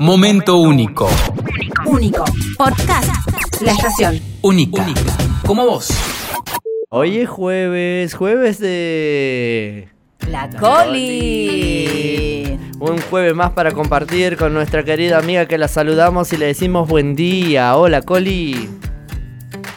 Momento único. Único. Podcast. La estación. Única. Como vos. Hoy es jueves, jueves de... La Coli. Un jueves más para compartir con nuestra querida amiga que la saludamos y le decimos buen día. Hola, Coli.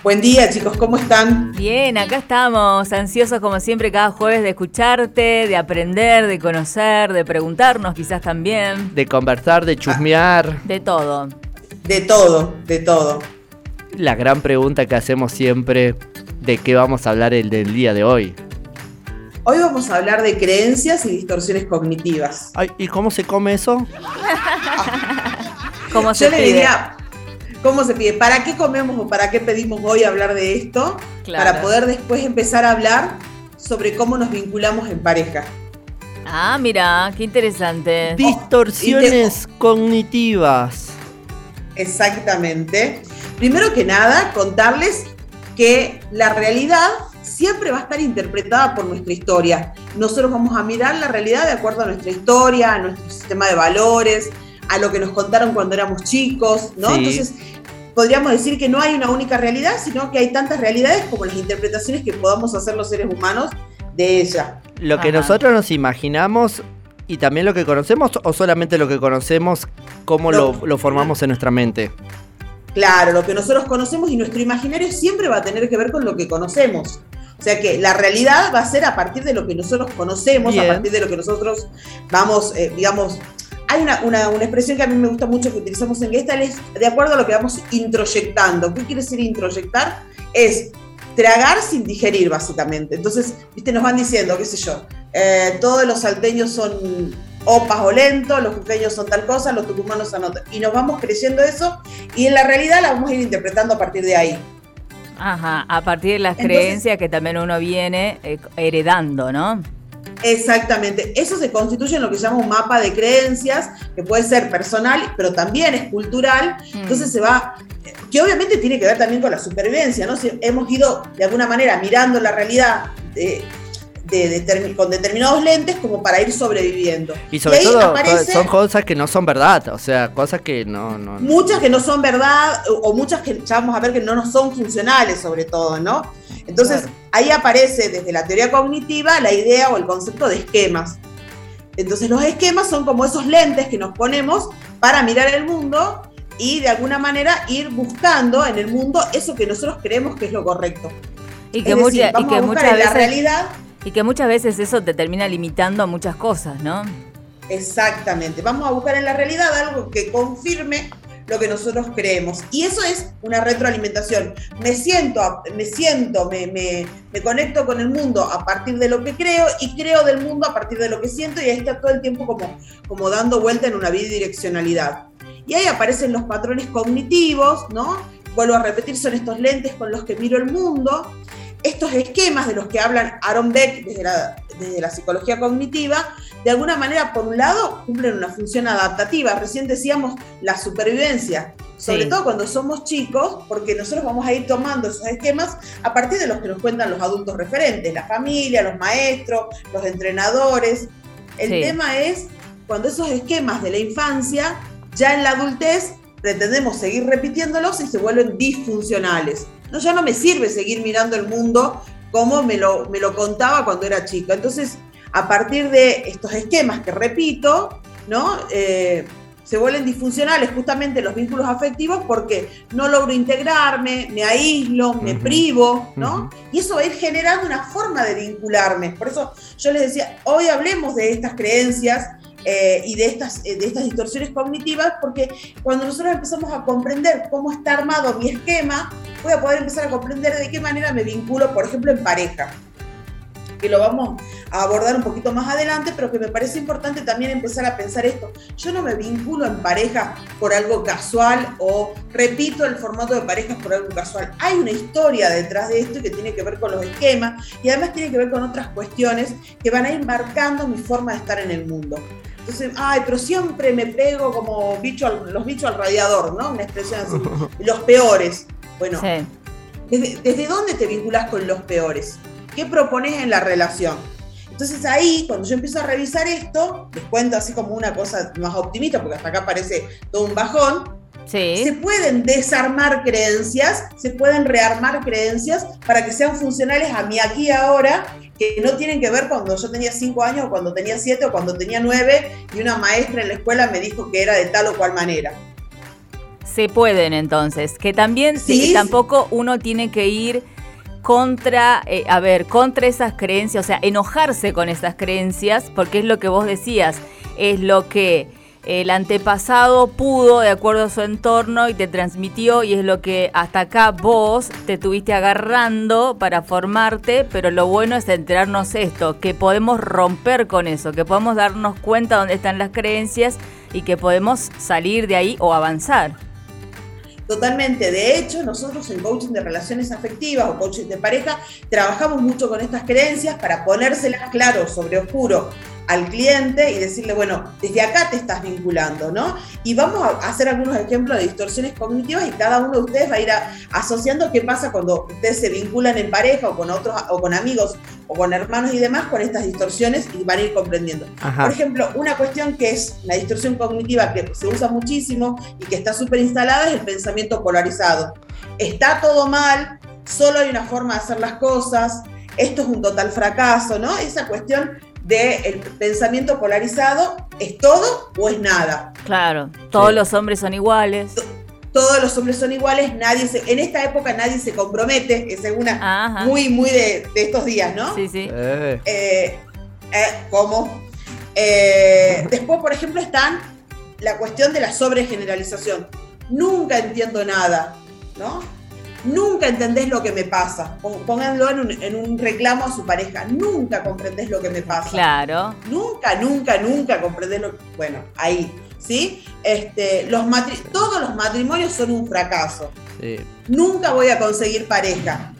Buen día chicos, ¿cómo están? Bien, acá estamos, ansiosos como siempre cada jueves de escucharte, de aprender, de conocer, de preguntarnos quizás también. De conversar, de chusmear. De todo. De todo, de todo. La gran pregunta que hacemos siempre, ¿de qué vamos a hablar el del día de hoy? Hoy vamos a hablar de creencias y distorsiones cognitivas. Ay, ¿Y cómo se come eso? ¿Cómo Yo se le pide? diría, ¿cómo se pide? ¿Para qué comemos o para qué pedimos hoy hablar de esto? Claro. Para poder después empezar a hablar sobre cómo nos vinculamos en pareja. Ah, mira, qué interesante. Distorsiones cognitivas. Exactamente. Primero que nada, contarles que la realidad siempre va a estar interpretada por nuestra historia. Nosotros vamos a mirar la realidad de acuerdo a nuestra historia, a nuestro sistema de valores, a lo que nos contaron cuando éramos chicos, ¿no? Sí. Entonces, podríamos decir que no hay una única realidad, sino que hay tantas realidades como las interpretaciones que podamos hacer los seres humanos de ella. Lo que Ajá. nosotros nos imaginamos y también lo que conocemos o solamente lo que conocemos, cómo No. lo, lo formamos en nuestra mente. Claro, lo que nosotros conocemos y nuestro imaginario siempre va a tener que ver con lo que conocemos. O sea que la realidad va a ser a partir de lo que nosotros conocemos, Bien. a partir de lo que nosotros vamos, eh, digamos, hay una, una- una expresión que a mí me gusta mucho que utilizamos en Gestalt, es de acuerdo a lo que vamos introyectando. ¿Qué quiere decir introyectar? Es tragar sin digerir, básicamente. Entonces, viste, nos van diciendo, qué sé yo, eh, todos los salteños son opas o lentos, los jujeños son tal cosa, los tucumanos son otra. Y nos vamos creyendo eso y en la realidad la vamos a ir interpretando a partir de ahí. Ajá, a partir de las Entonces- creencias que también uno viene eh, heredando, ¿no? Exactamente, eso se constituye en lo que se llama un mapa de creencias, que puede ser personal, pero también es cultural, Mm. entonces se va, que obviamente tiene que ver también con la supervivencia, ¿no? Si hemos ido de alguna manera mirando la realidad de- de con determinados lentes como para ir sobreviviendo. Y sobre ahí todo aparece- son cosas que no son verdad, o sea, cosas que no... no muchas que no son verdad o, o muchas que ya vamos a ver que no nos son funcionales sobre todo, ¿no? Entonces Claro. ahí aparece desde la teoría cognitiva la idea o el concepto de esquemas. Entonces los esquemas son como esos lentes que nos ponemos para mirar el mundo y de alguna manera ir buscando en el mundo eso que nosotros creemos que es lo correcto. Y que, es mucha- decir, y vamos que a buscar muchas en la veces realidad y que muchas veces eso te termina limitando a muchas cosas, ¿no? Exactamente. Vamos a buscar en la realidad algo que confirme lo que nosotros creemos. Y eso es una retroalimentación. Me siento, me siento, me, me- me conecto con el mundo a partir de lo que creo y creo del mundo a partir de lo que siento y ahí está todo el tiempo como, como dando vuelta en una bidireccionalidad. Y ahí aparecen los patrones cognitivos, ¿no? Vuelvo a repetir, son estos lentes con los que miro el mundo estos esquemas de los que hablan Aaron Beck desde la, desde la psicología cognitiva, de alguna manera, por un lado, cumplen una función adaptativa. Recién decíamos la supervivencia, sobre Sí. todo cuando somos chicos, porque nosotros vamos a ir tomando esos esquemas a partir de los que nos cuentan los adultos referentes, la familia, los maestros, los entrenadores. El Sí. tema es cuando esos esquemas de la infancia, ya en la adultez, pretendemos seguir repitiéndolos y se vuelven disfuncionales. No, ya no me sirve seguir mirando el mundo como me lo, me lo contaba cuando era chica. Entonces, a partir de estos esquemas que repito, ¿no? Eh, se vuelven disfuncionales justamente los vínculos afectivos porque no logro integrarme, me aíslo, me privo, ¿no? Y eso va a ir generando una forma de vincularme. Por eso yo les decía, hoy hablemos de estas creencias eh, y de estas, eh, de estas distorsiones cognitivas, porque cuando nosotros empezamos a comprender cómo está armado mi esquema, voy a poder empezar a comprender de qué manera me vinculo, por ejemplo, en pareja que lo vamos a abordar un poquito más adelante, pero que me parece importante también empezar a pensar esto. Yo no me vinculo en pareja por algo casual o repito el formato de parejas por algo casual. Hay una historia detrás de esto que tiene que ver con los esquemas y además tiene que ver con otras cuestiones que van a ir marcando mi forma de estar en el mundo. Entonces, ay, pero siempre me pego como bicho al- los bichos al radiador, ¿no? Una expresión así. Los peores. Bueno, Sí. ¿desde, desde dónde te vinculas con los peores? ¿Qué propones en la relación? Entonces ahí, cuando yo empiezo a revisar esto, les cuento así como una cosa más optimista, porque hasta acá parece todo un bajón, se pueden desarmar creencias, se pueden rearmar creencias para que sean funcionales a mí aquí y ahora, que no tienen que ver cuando yo tenía 5 años o cuando tenía 7 o cuando tenía 9 y una maestra en la escuela me dijo que era de tal o cual manera. Se pueden entonces, que también ¿Sí? tampoco uno tiene que ir contra, eh, a ver, contra esas creencias, o sea, enojarse con esas creencias, porque es lo que vos decías, es lo que el antepasado pudo de acuerdo a su entorno y te transmitió y es lo que hasta acá vos te tuviste agarrando para formarte, pero lo bueno es enterarnos esto, que podemos romper con eso, que podemos darnos cuenta dónde están las creencias y que podemos salir de ahí o avanzar. Totalmente. De hecho, nosotros en coaching de relaciones afectivas o coaching de pareja trabajamos mucho con estas creencias para ponérselas claro sobre oscuro al cliente y decirle, bueno, desde acá te estás vinculando, ¿no? Y vamos a hacer algunos ejemplos de distorsiones cognitivas y cada uno de ustedes va a ir asociando qué pasa cuando ustedes se vinculan en pareja o con otros, o con amigos o con hermanos y demás con estas distorsiones y van a ir comprendiendo. Por ejemplo, una cuestión que es la distorsión cognitiva que se usa muchísimo y que está súper instalada es el pensamiento polarizado. Está todo mal, solo hay una forma de hacer las cosas, esto es un total fracaso, ¿no? Esa cuestión del pensamiento polarizado, ¿es todo o es nada? Claro, todos los hombres son iguales. Todos los hombres son iguales, nadie se, en esta época nadie se compromete, es una muy, muy de, estos días, ¿no? Sí, sí. Eh. Eh, eh, ¿Cómo? después, por ejemplo, están la cuestión de la sobregeneralización. Nunca entiendo nada, ¿no? Nunca entendés lo que me pasa. Pónganlo en un, reclamo a su pareja. Nunca comprendés lo que me pasa. Claro. Nunca, nunca, nunca comprendés lo que... Bueno, ahí, ¿sí? Este, los todos los matrimonios son un fracaso. Sí. Nunca voy a conseguir pareja.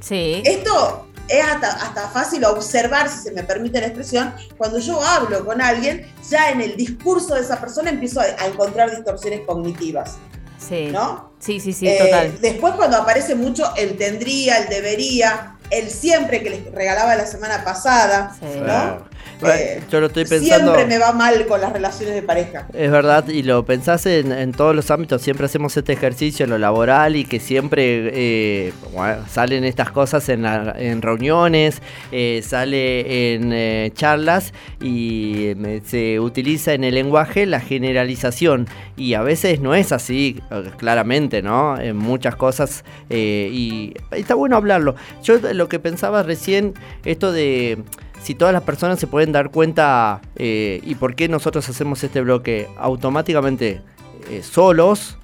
Sí. Esto es hasta, hasta fácil observar, si se me permite la expresión, cuando yo hablo con alguien, ya en el discurso de esa persona empiezo a encontrar distorsiones cognitivas. Sí. ¿No? Sí, sí, sí, total. Eh, después cuando aparece mucho el tendría, el debería, el siempre que les regalaba la semana pasada, ¿no? Eh, yo lo estoy pensando. Siempre me va mal con las relaciones de pareja. Es verdad, y lo pensás en, todos los ámbitos. Siempre hacemos este ejercicio en lo laboral y que siempre eh, salen estas cosas en, en reuniones, eh, sale en charlas y se utiliza en el lenguaje la generalización. Y a veces no es así, claramente, ¿no? En muchas cosas. y está bueno hablarlo. Yo lo que pensaba recién, esto de si todas las personas se pueden dar cuenta eh, y por qué nosotros hacemos este bloque automáticamente eh, solos,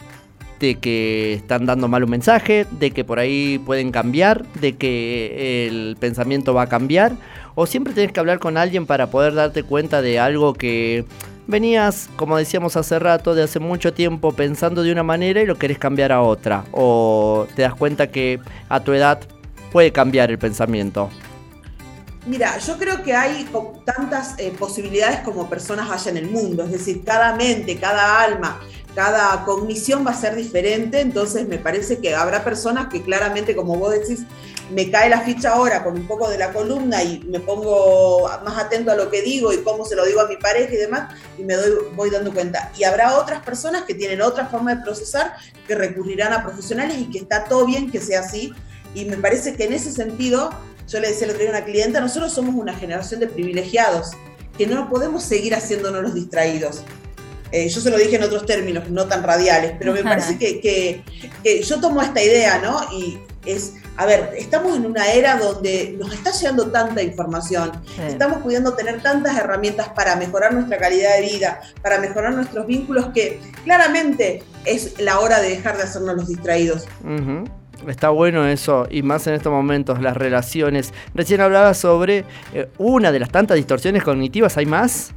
de que están dando mal un mensaje, de que por ahí pueden cambiar, de que el pensamiento va a cambiar, o siempre tienes que hablar con alguien para poder darte cuenta de algo que venías, como decíamos hace rato, de hace mucho tiempo pensando de una manera y lo querés cambiar a otra, o te das cuenta que a tu edad puede cambiar el pensamiento. Mira, yo creo que hay tantas eh, posibilidades como personas haya en el mundo, es decir, cada mente, cada alma, cada cognición va a ser diferente, entonces me parece que habrá personas que claramente, como vos decís, me cae la ficha ahora con un poco de la columna y me pongo más atento a lo que digo y cómo se lo digo a mi pareja y demás, y me doy, voy dando cuenta. Y habrá otras personas que tienen otra forma de procesar, que recurrirán a profesionales y que está todo bien que sea así. Y me parece que en ese sentido yo le decía el otro día a una clienta, nosotros somos una generación de privilegiados, que no podemos seguir haciéndonos los distraídos. Eh, yo se lo dije en otros términos, no tan radiales, pero me parece que, yo tomo esta idea, ¿no? Y es, a ver, estamos en una era donde nos está llegando tanta información, estamos pudiendo tener tantas herramientas para mejorar nuestra calidad de vida, para mejorar nuestros vínculos, que claramente es la hora de dejar de hacernos los distraídos. Está bueno eso, y más en estos momentos, las relaciones. Recién hablaba sobre eh, una de las tantas distorsiones cognitivas, ¿hay más?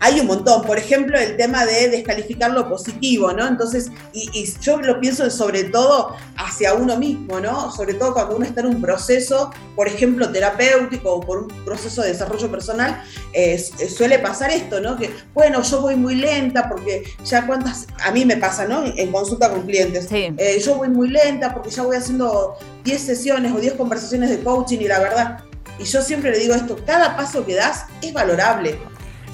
Hay un montón. Por ejemplo, el tema de descalificar lo positivo, ¿no? Entonces, y, yo lo pienso sobre todo hacia uno mismo, ¿no? Sobre todo cuando uno está en un proceso, por ejemplo, terapéutico o por un proceso de desarrollo personal, suele pasar esto, ¿no? Que, bueno, yo voy muy lenta porque ya cuántas, a mí me pasa, ¿no? En consulta con clientes. Eh, yo voy muy lenta porque ya voy haciendo 10 sesiones o 10 conversaciones de coaching y la verdad, y yo siempre le digo esto, cada paso que das es valorable.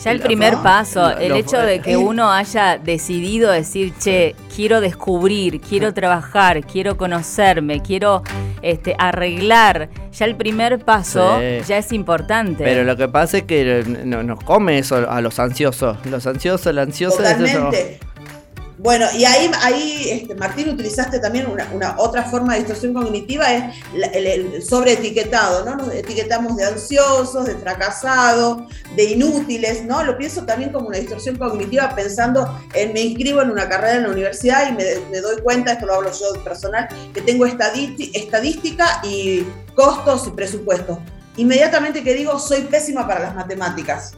Ya el primer paso, el hecho de que uno haya decidido decir, che, quiero descubrir, quiero trabajar, quiero conocerme, quiero este, arreglar, ya el primer paso ya es importante. Pero lo que pasa es que nos come eso a los ansiosos. Los ansiosos, el ansioso... Totalmente. Bueno, y ahí, ahí este, Martín, utilizaste también una, otra forma de distorsión cognitiva, es el, sobreetiquetado, ¿no? Nos etiquetamos de ansiosos, de fracasados, de inútiles, ¿no? Lo pienso también como una distorsión cognitiva pensando en me inscribo en una carrera en la universidad y me, doy cuenta, esto lo hablo yo personal, que tengo estadística y costos y presupuestos. Inmediatamente que digo, soy pésima para las matemáticas.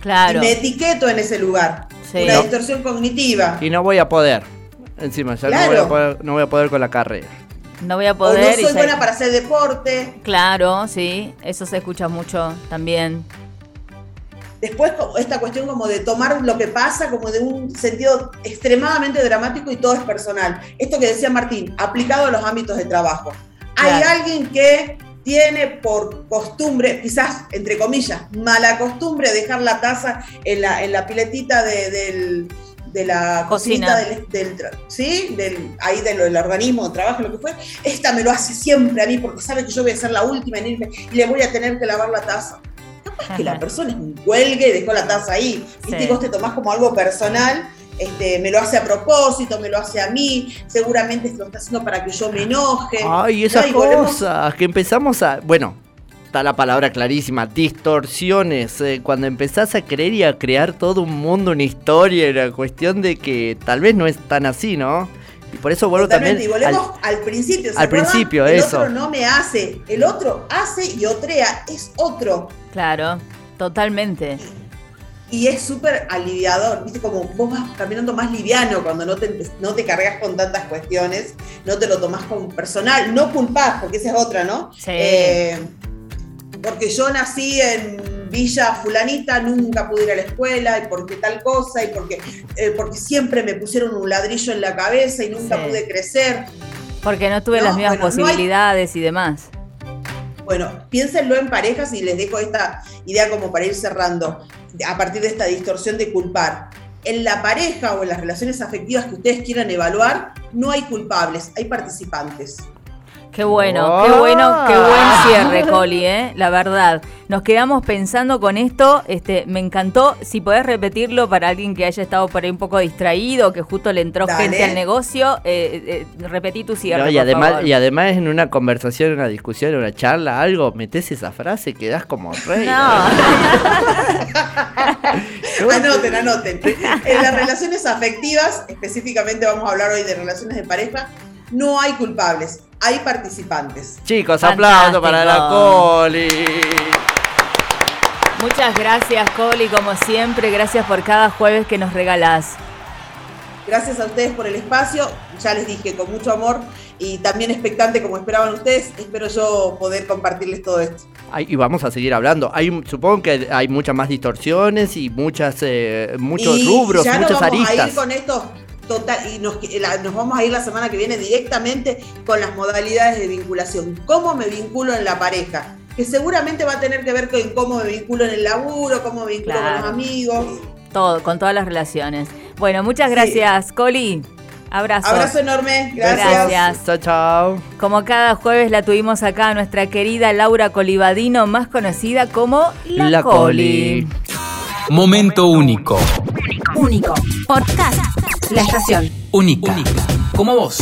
Claro. Y me etiqueto en ese lugar. Una distorsión cognitiva. Y no voy a poder. Encima, ya no, voy a poder, con la carrera. No voy a poder. O no soy buena para hacer deporte. Claro, sí. Eso se escucha mucho también. Después, esta cuestión como de tomar lo que pasa como de un sentido extremadamente dramático y todo es personal. Esto que decía Martín, aplicado a los ámbitos de trabajo. Hay alguien que tiene por costumbre, quizás entre comillas, mala costumbre, dejar la taza en la, en la piletita de, la cocina del, ¿sí? del, ahí del, organismo de trabajo, lo que fue. Esta me lo hace siempre a mí porque sabe que yo voy a ser la última en irme y le voy a tener que lavar la taza. Capaz que la persona es un huelgue y dejó la taza ahí. Y vos te tomás como algo personal este, me lo hace a propósito, me lo hace a mí, seguramente lo está haciendo para que yo me enoje. Ay, esas cosas que empezamos a. Bueno, está la palabra clarísima, distorsiones. Eh, cuando empezás a creer y a crear todo un mundo, una historia, la cuestión de que tal vez no es tan así, ¿no? Y por eso vuelvo también. Y volvemos al, principio. al principio, eso. El otro no me hace. El otro hace y otrea. Es otro. Claro, totalmente y es súper aliviador, viste, como vos vas caminando más liviano cuando no te, no te cargas con tantas cuestiones, no te lo tomás como personal, no culpás, porque esa es otra, ¿no? Sí. Eh, porque yo nací en Villa Fulanita, nunca pude ir a la escuela, y porque tal cosa, y porque, eh, porque siempre me pusieron un ladrillo en la cabeza y nunca pude crecer. Porque no tuve las mismas posibilidades y demás. Bueno, piénsenlo en parejas y les dejo esta idea como para ir cerrando a partir de esta distorsión de culpar. En la pareja o en las relaciones afectivas que ustedes quieran evaluar, no hay culpables, hay participantes. Qué bueno, qué bueno, qué buen cierre, Coli, ¿eh? la verdad. Nos quedamos pensando con esto, este, me encantó. Si podés repetirlo para alguien que haya estado por ahí un poco distraído, que justo le entró gente al negocio, eh, eh, repetí tu cierre. y, además, y además en una conversación, una discusión, una charla, algo, metes esa frase, quedás como rey. No. anoten, anoten. En las relaciones afectivas, específicamente vamos a hablar hoy de relaciones de pareja, no hay culpables, hay participantes. Chicos, aplauso para la Coli. Muchas gracias, Coli, como siempre. Gracias por cada jueves que nos regalás. Gracias a ustedes por el espacio. Ya les dije, con mucho amor y también expectante como esperaban ustedes. Espero yo poder compartirles todo esto. y vamos a seguir hablando. Hay, supongo que hay muchas más distorsiones y muchas, eh, muchos rubros, ya muchas vamos A ir con esto total y nos, nos vamos a ir la semana que viene directamente con las modalidades de vinculación. ¿Cómo me vinculo en la pareja? Que seguramente va a tener que ver con cómo me vinculo en el laburo, cómo me vinculo con los amigos. Todo, con todas las relaciones. Bueno, muchas gracias, Coli. Abrazo. Abrazo enorme. Gracias. Chao, chao. Como cada jueves la tuvimos acá nuestra querida Laura Colibadino, más conocida como La, Coli. Momento único. Único. Podcast. La estación. Única. Única. Como vos.